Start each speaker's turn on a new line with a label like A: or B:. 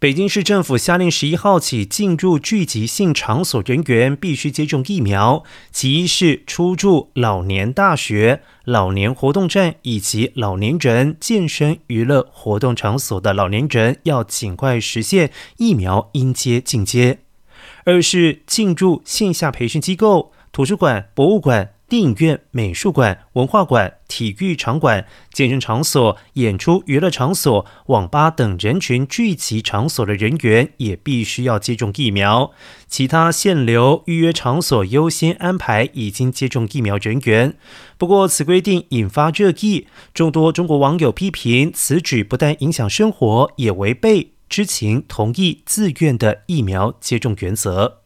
A: 北京市政府下令，十一号起进入聚集性场所人员必须接种疫苗。其一是出入老年大学、老年活动站以及老年人健身娱乐活动场所的老年人，要尽快实现疫苗应接尽接。二是进入线下培训机构、图书馆、博物馆。电影院、美术馆、文化馆、体育场馆、健身场所、演出娱乐场所、网吧等人群聚集场所的人员也必须要接种疫苗。其他限流预约场所优先安排已经接种疫苗人员。不过，此规定引发热议，众多中国网友批评此举不但影响生活，也违背知情同意自愿的疫苗接种原则。